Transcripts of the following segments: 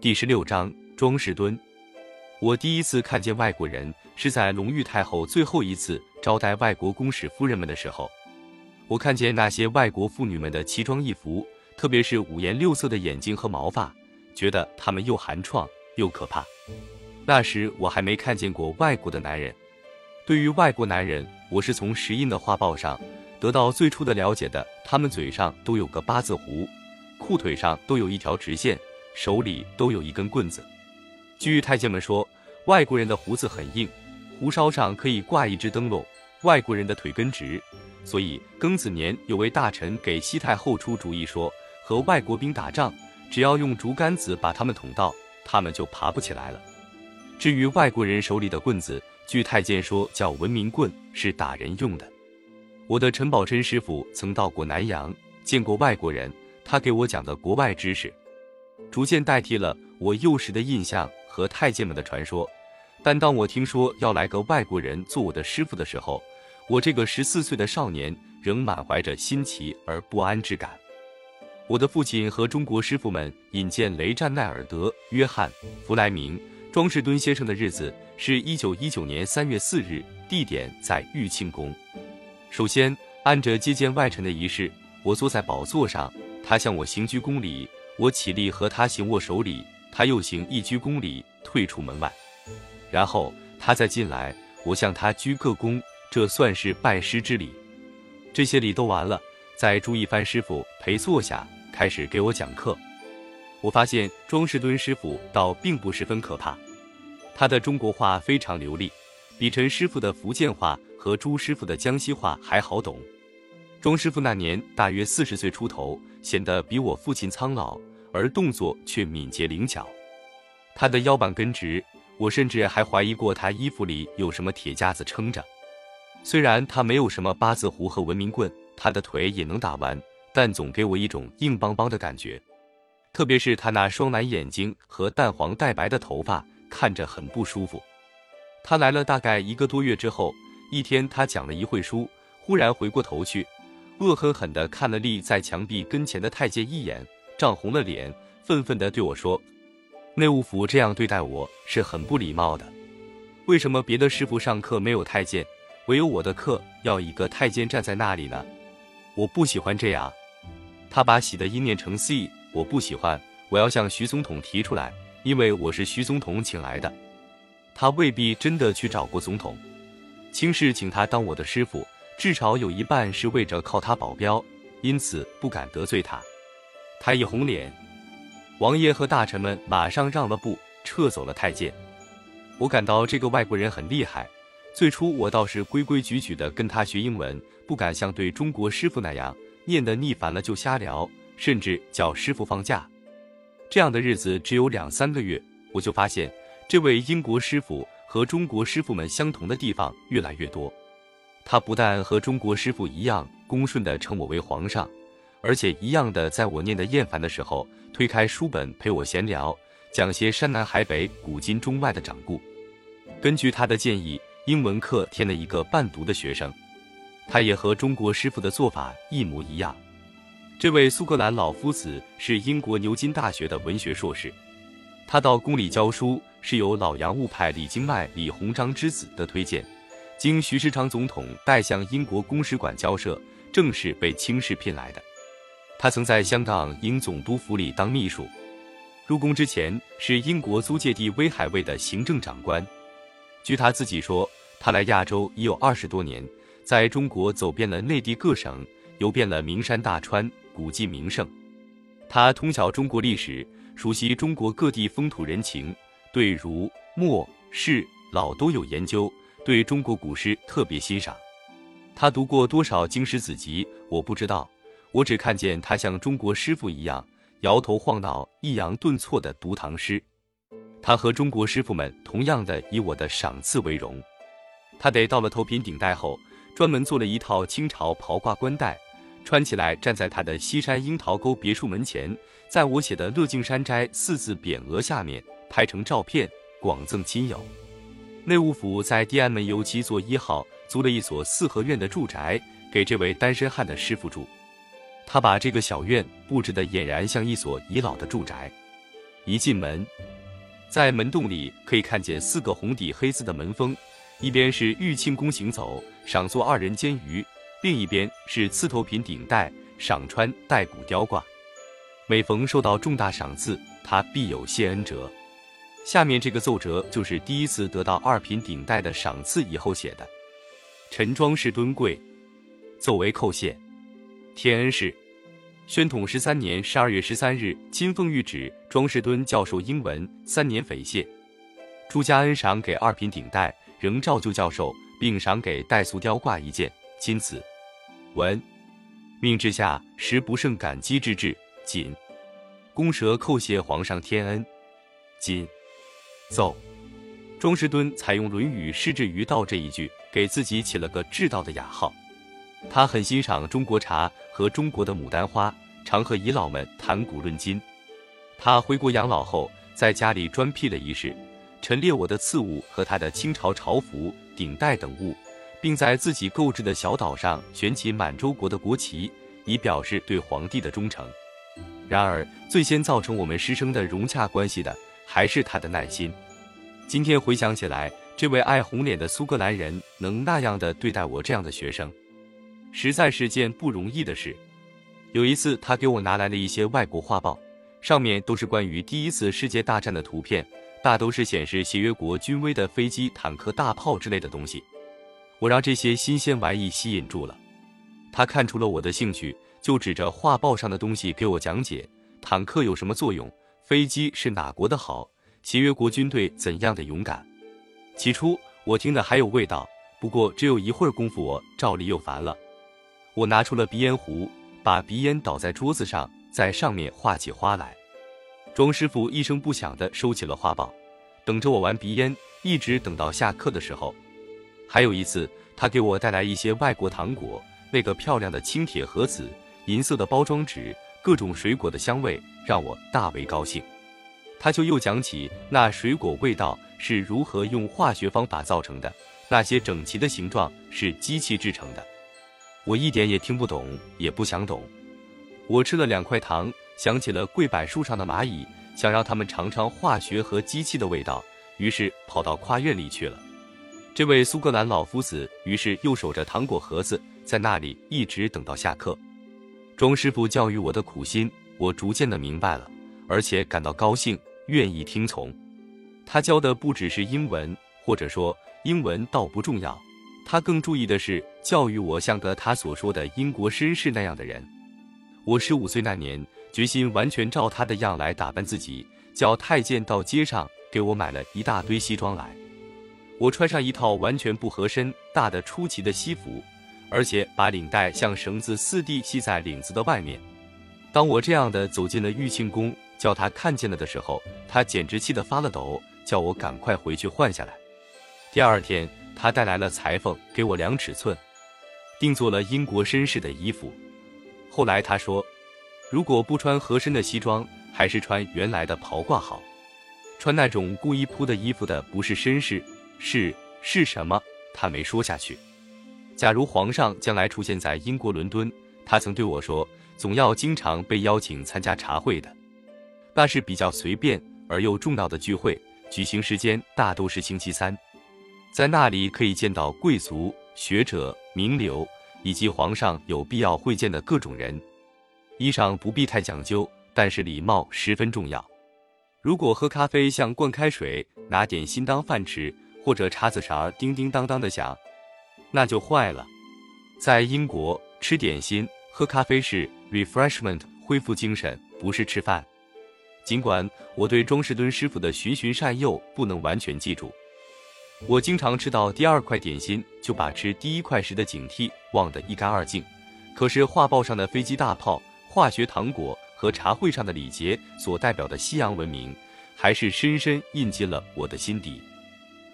第十六章庄士敦。我第一次看见外国人是在隆裕太后最后一次招待外国公使夫人们的时候。我看见那些外国妇女们的奇装异服，特别是五颜六色的眼睛和毛发，觉得她们又寒怆又可怕。那时我还没看见过外国的男人。对于外国男人，我是从石印的画报上得到最初的了解的。他们嘴上都有个八字胡，裤腿上都有一条直线，手里都有一根棍子。据太监们说，外国人的胡子很硬，胡梢上可以挂一只灯笼。外国人的腿根直，所以庚子年有位大臣给西太后出主意说，和外国兵打仗，只要用竹竿子把他们捅到，他们就爬不起来了。至于外国人手里的棍子，据太监说叫文明棍，是打人用的。我的陈宝琛师傅曾到过南洋，见过外国人，他给我讲的国外知识，逐渐代替了我幼时的印象和太监们的传说。但当我听说要来个外国人做我的师傅的时候，我这个十四岁的少年仍满怀着新奇而不安之感。我的父亲和中国师傅们引荐雷战奈尔德、约翰·弗莱明、庄士敦先生的日子是一九一九年三月四日，地点在玉庆宫。首先，按着接见外臣的仪式，我坐在宝座上，他向我行鞠躬礼，我起立和他行握手礼，他又行一鞠躬礼，退出门外。然后他再进来，我向他鞠个躬。这算是拜师之礼，这些礼都完了，在朱一帆师傅陪坐下，开始给我讲课。我发现庄士敦师傅倒并不十分可怕，他的中国话非常流利，比陈师傅的福建话和朱师傅的江西话还好懂。庄师傅那年大约四十岁出头，显得比我父亲苍老，而动作却敏捷灵巧。他的腰板根直，我甚至还怀疑过他衣服里有什么铁夹子撑着。虽然他没有什么八字胡和文明棍，他的腿也能打弯，但总给我一种硬邦邦的感觉。特别是他那双蓝眼睛和淡黄带白的头发，看着很不舒服。他来了大概一个多月之后，一天他讲了一会书，忽然回过头去，恶狠狠地看了立在墙壁跟前的太监一眼，涨红了脸，愤愤地对我说：“内务府这样对待我是很不礼貌的。为什么别的师傅上课没有太监？”唯有我的课要一个太监站在那里呢，我不喜欢这样。他把喜的音念成 c，我不喜欢。我要向徐总统提出来，因为我是徐总统请来的。他未必真的去找过总统。卿士请他当我的师傅，至少有一半是为着靠他保镖，因此不敢得罪他。他一红脸，王爷和大臣们马上让了步，撤走了太监。我感到这个外国人很厉害。最初我倒是规规矩矩的跟他学英文，不敢像对中国师傅那样念得腻烦了就瞎聊，甚至叫师傅放假。这样的日子只有两三个月，我就发现这位英国师傅和中国师傅们相同的地方越来越多。他不但和中国师傅一样恭顺地称我为皇上，而且一样的在我念得厌烦的时候，推开书本陪我闲聊，讲些山南海北、古今中外的掌故。根据他的建议。英文课添了一个伴读的学生，他也和中国师傅的做法一模一样。这位苏格兰老夫子是英国牛津大学的文学硕士，他到宫里教书是由老洋务派李经迈、李鸿章之子的推荐，经徐世昌总统带向英国公使馆交涉，正是被卿士聘来的。他曾在香港英总督府里当秘书，入宫之前是英国租界地威海卫的行政长官。据他自己说，他来亚洲已有二十多年，在中国走遍了内地各省，游遍了名山大川、古迹名胜。他通晓中国历史，熟悉中国各地风土人情，对儒、墨、释、老都有研究，对中国古诗特别欣赏。他读过多少经史子集，我不知道，我只看见他像中国师傅一样摇头晃脑、抑扬顿挫地读唐诗。他和中国师傅们同样的以我的赏赐为荣。他得到了头品顶戴后，专门做了一套清朝袍褂冠带，穿起来站在他的西山樱桃沟别墅门前，在我写的“乐敬山斋”四字匾额下面拍成照片，广赠亲友。内务府在地安门油七座一号租了一所四合院的住宅给这位单身汉的师傅住，他把这个小院布置的俨然像一所遗老的住宅。一进门，在门洞里可以看见四个红底黑字的门封，一边是玉庆宫行走，赏坐二人监鱼；另一边是刺头品顶戴，赏穿带骨雕挂。每逢受到重大赏赐，他必有谢恩折。下面这个奏折就是第一次得到二品顶戴的赏赐以后写的：陈庄氏敦贵，奏为叩谢。天恩是。宣统十三年十二月十三日，金奉谕旨庄士敦教授英文三年匪谢，朱家恩赏给二品顶戴，仍照旧教授，并赏给戴素雕挂一件。钦此。文命之下，实不胜感激之至。谨公蛇叩谢皇上天恩。谨奏庄士敦采用《论语释志于道》这一句，给自己起了个至道的雅号。他很欣赏中国茶和中国的牡丹花，常和遗老们谈古论今。他回国养老后，在家里专辟了一室，陈列我的赐物和他的清朝朝服、顶戴等物，并在自己购置的小岛上悬起满洲国的国旗，以表示对皇帝的忠诚。然而，最先造成我们师生的融洽关系的，还是他的耐心。今天回想起来，这位爱红脸的苏格兰人能那样的对待我这样的学生。实在是件不容易的事。有一次，他给我拿来了一些外国画报，上面都是关于第一次世界大战的图片，大都是显示协约国军威的飞机、坦克、大炮之类的东西。我让这些新鲜玩意吸引住了，他看出了我的兴趣，就指着画报上的东西给我讲解：坦克有什么作用？飞机是哪国的好？协约国军队怎样的勇敢？起初我听的还有味道，不过只有一会儿功夫，我照例又烦了。我拿出了鼻烟壶，把鼻烟倒在桌子上，在上面画起花来。庄师傅一声不响地收起了画报，等着我玩鼻烟，一直等到下课的时候。还有一次，他给我带来一些外国糖果，那个漂亮的青铁盒子、银色的包装纸、各种水果的香味，让我大为高兴。他就又讲起那水果味道是如何用化学方法造成的，那些整齐的形状是机器制成的。我一点也听不懂，也不想懂。我吃了两块糖，想起了桂柏树上的蚂蚁，想让他们尝尝化学和机器的味道，于是跑到跨院里去了。这位苏格兰老夫子于是又守着糖果盒子，在那里一直等到下课。庄师傅教育我的苦心，我逐渐的明白了，而且感到高兴，愿意听从。他教的不只是英文，或者说英文倒不重要。他更注意的是教育我像个他所说的英国绅士那样的人。我十五岁那年，决心完全照他的样来打扮自己，叫太监到街上给我买了一大堆西装来。我穿上一套完全不合身、大的出奇的西服，而且把领带像绳子似地系在领子的外面。当我这样的走进了玉庆宫，叫他看见了的时候，他简直气得发了抖，叫我赶快回去换下来。第二天。他带来了裁缝，给我量尺寸，定做了英国绅士的衣服。后来他说，如果不穿合身的西装，还是穿原来的袍褂好。穿那种故意铺的衣服的不是绅士，是是什么？他没说下去。假如皇上将来出现在英国伦敦，他曾对我说，总要经常被邀请参加茶会的，那是比较随便而又重要的聚会，举行时间大都是星期三。在那里可以见到贵族、学者、名流，以及皇上有必要会见的各种人。衣裳不必太讲究，但是礼貌十分重要。如果喝咖啡像灌开水，拿点心当饭吃，或者叉子勺叮叮当当的响，那就坏了。在英国吃点心、喝咖啡是 refreshment，恢复精神，不是吃饭。尽管我对庄士敦师傅的循循善诱不能完全记住。我经常吃到第二块点心，就把吃第一块时的警惕忘得一干二净。可是画报上的飞机、大炮、化学糖果和茶会上的礼节所代表的西洋文明，还是深深印进了我的心底。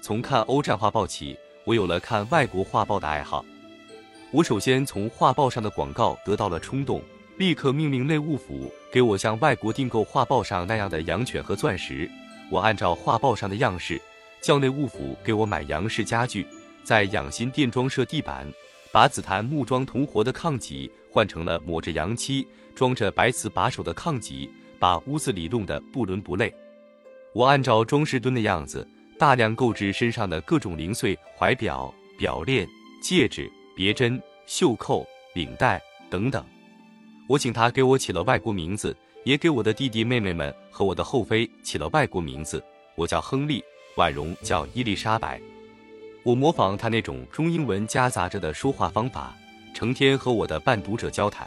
从看欧战画报起，我有了看外国画报的爱好。我首先从画报上的广告得到了冲动，立刻命令内务府给我像外国订购画报上那样的羊犬和钻石。我按照画报上的样式。叫内务府给我买洋式家具，在养心殿装设地板，把紫檀木桩铜活的炕脊换成了抹着洋漆、装着白瓷把手的炕脊，把屋子里弄得不伦不类。我按照庄士敦的样子，大量购置身上的各种零碎怀表、表链、戒指、别针、袖扣、领带等等。我请他给我起了外国名字，也给我的弟弟妹妹们和我的后妃起了外国名字。我叫亨利，婉容叫伊丽莎白。我模仿他那种中英文夹杂着的说话方法，成天和我的伴读者交谈。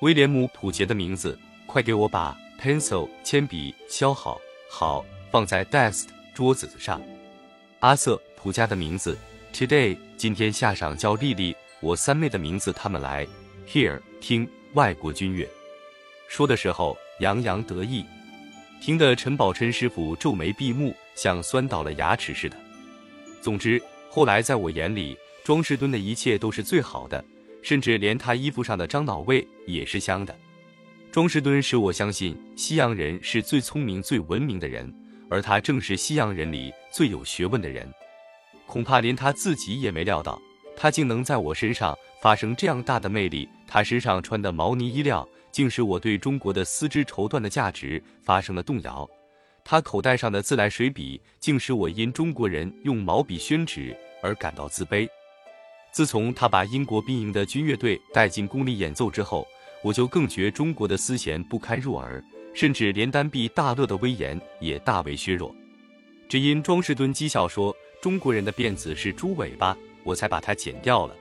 威廉姆·普杰的名字，快给我把 pencil 铅笔削好，好放在 desk 桌子上。阿瑟·普加的名字，today 今天下上叫丽丽。我三妹的名字，他们来 here 听。外国军乐，说的时候洋洋得意，听得陈宝琛师傅皱眉闭目，像酸倒了牙齿似的。总之，后来在我眼里，庄士敦的一切都是最好的，甚至连他衣服上的樟脑味也是香的。庄士敦使我相信，西洋人是最聪明、最文明的人，而他正是西洋人里最有学问的人。恐怕连他自己也没料到，他竟能在我身上。发生这样大的魅力，他身上穿的毛呢衣料，竟使我对中国的丝织绸缎的价值发生了动摇。他口袋上的自来水笔，竟使我因中国人用毛笔宣纸而感到自卑。自从他把英国兵营的军乐队带进宫里演奏之后，我就更觉中国的丝弦不堪入耳，甚至连单臂大乐的威严也大为削弱。只因庄士敦讥笑说中国人的辫子是猪尾巴，我才把它剪掉了。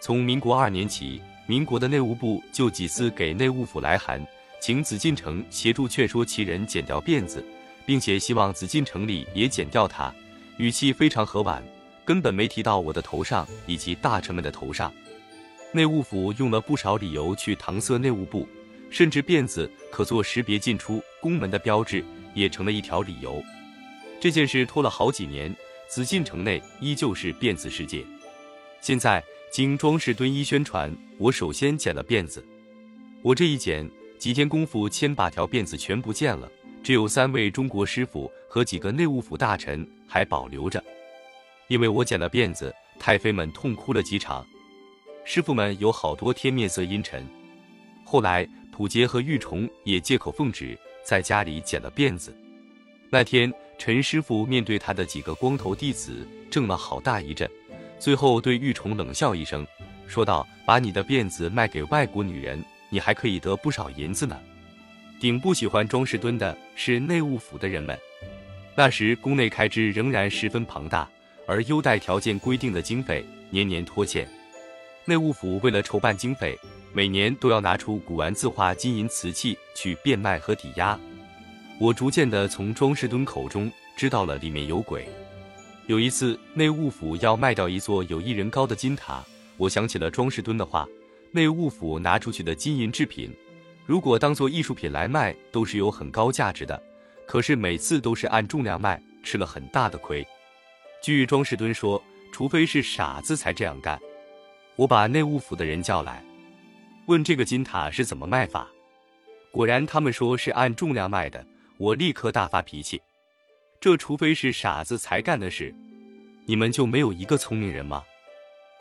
从民国二年起，民国的内务部就几次给内务府来函，请紫禁城协助劝说其人剪掉辫子，并且希望紫禁城里也剪掉它，语气非常和婉，根本没提到我的头上以及大臣们的头上。内务府用了不少理由去搪塞内务部，甚至辫子可做识别进出宫门的标志，也成了一条理由。这件事拖了好几年，紫禁城内依旧是辫子世界。现在。经庄士敦一宣传，我首先剪了辫子。我这一剪，几天功夫，千把条辫子全不见了，只有三位中国师傅和几个内务府大臣还保留着。因为我剪了辫子，太妃们痛哭了几场，师傅们有好多天面色阴沉。后来土杰和玉虫也借口奉旨，在家里剪了辫子。那天陈师傅面对他的几个光头弟子，怔了好大一阵。最后对玉虫冷笑一声，说道：“把你的辫子卖给外国女人，你还可以得不少银子呢。”顶不喜欢庄士敦的是内务府的人们。那时宫内开支仍然十分庞大，而优待条件规定的经费年年拖欠。内务府为了筹办经费，每年都要拿出古玩字画、金银瓷器去变卖和抵押。我逐渐的从庄士敦口中知道了里面有鬼。有一次，内务府要卖掉一座有一人高的金塔，我想起了庄士敦的话：内务府拿出去的金银制品，如果当做艺术品来卖，都是有很高价值的。可是每次都是按重量卖，吃了很大的亏。据庄士敦说，除非是傻子才这样干。我把内务府的人叫来，问这个金塔是怎么卖法。果然，他们说是按重量卖的。我立刻大发脾气。这除非是傻子才干的事，你们就没有一个聪明人吗？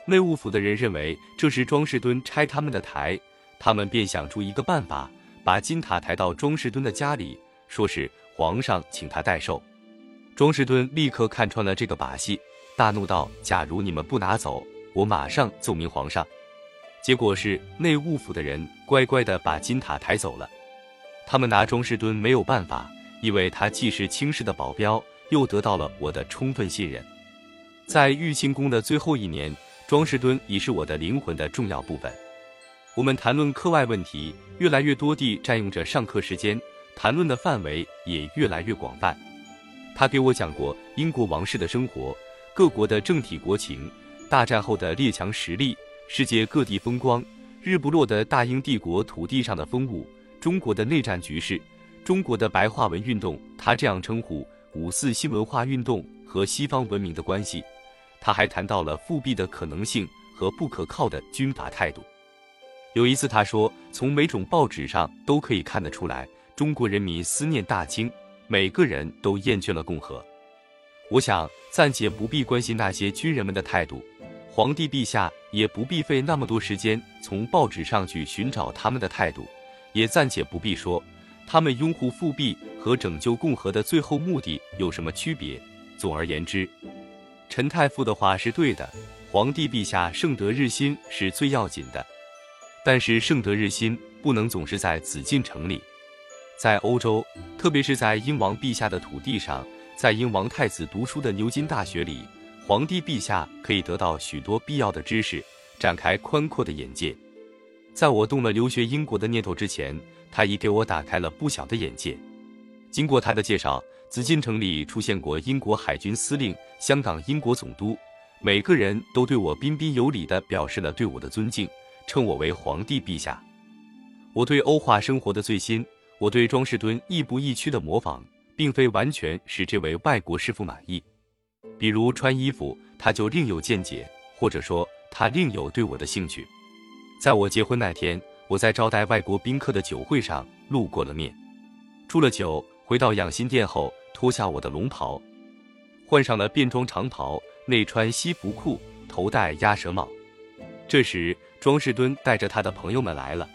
内务府的人认为这是庄士敦拆他们的台，他们便想出一个办法，把金塔抬到庄士敦的家里，说是皇上请他代寿。庄士敦立刻看穿了这个把戏，大怒道：“假如你们不拿走，我马上奏明皇上。”结果是内务府的人乖乖的把金塔抬走了，他们拿庄士敦没有办法。因为他既是清室的保镖，又得到了我的充分信任。在玉清宫的最后一年，庄士敦已是我的灵魂的重要部分。我们谈论课外问题，越来越多地占用着上课时间，谈论的范围也越来越广泛。他给我讲过英国王室的生活，各国的政体国情，大战后的列强实力，世界各地风光，日不落的大英帝国土地上的风物，中国的内战局势。中国的白话文运动，他这样称呼五四新文化运动和西方文明的关系。他还谈到了复辟的可能性和不可靠的军阀态度。有一次他说，从每种报纸上都可以看得出来，中国人民思念大清，每个人都厌倦了共和。我想暂且不必关心那些军人们的态度，皇帝陛下也不必费那么多时间从报纸上去寻找他们的态度，也暂且不必说。他们拥护复辟和拯救共和的最后目的有什么区别？总而言之，陈太傅的话是对的，皇帝陛下圣德日新是最要紧的。但是圣德日新不能总是在紫禁城里，在欧洲，特别是在英王陛下的土地上，在英王太子读书的牛津大学里，皇帝陛下可以得到许多必要的知识，展开宽阔的眼界。在我动了留学英国的念头之前，他已给我打开了不小的眼界。经过他的介绍，紫禁城里出现过英国海军司令、香港英国总督，每个人都对我彬彬有礼地表示了对我的尊敬。称我为皇帝陛下，我对欧化生活的最新，我对庄士敦亦步亦趋的模仿，并非完全使这位外国师傅满意。比如穿衣服，他就另有见解，或者说他另有对我的兴趣。在我结婚那天，我在招待外国宾客的酒会上露过了面。祝了酒，回到养心殿后，脱下我的龙袍，换上了便装长袍，内穿西服裤，头戴鸭舌帽。这时。庄士敦带着他的朋友们来了。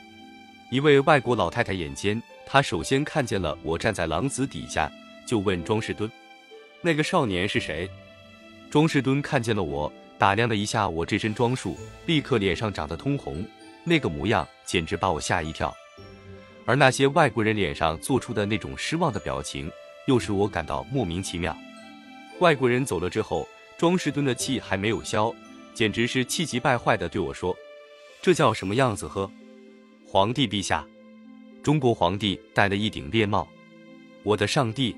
一位外国老太太眼尖，她首先看见了我站在廊子底下，就问庄士敦：“那个少年是谁？”庄士敦看见了我，打量了一下我这身装束，立刻脸上长得通红，那个模样简直把我吓一跳。而那些外国人脸上做出的那种失望的表情，又使我感到莫名其妙。外国人走了之后，庄士敦的气还没有消，简直是气急败坏地对我说。这叫什么样子？呵，皇帝陛下，中国皇帝戴了一顶猎帽，我的上帝！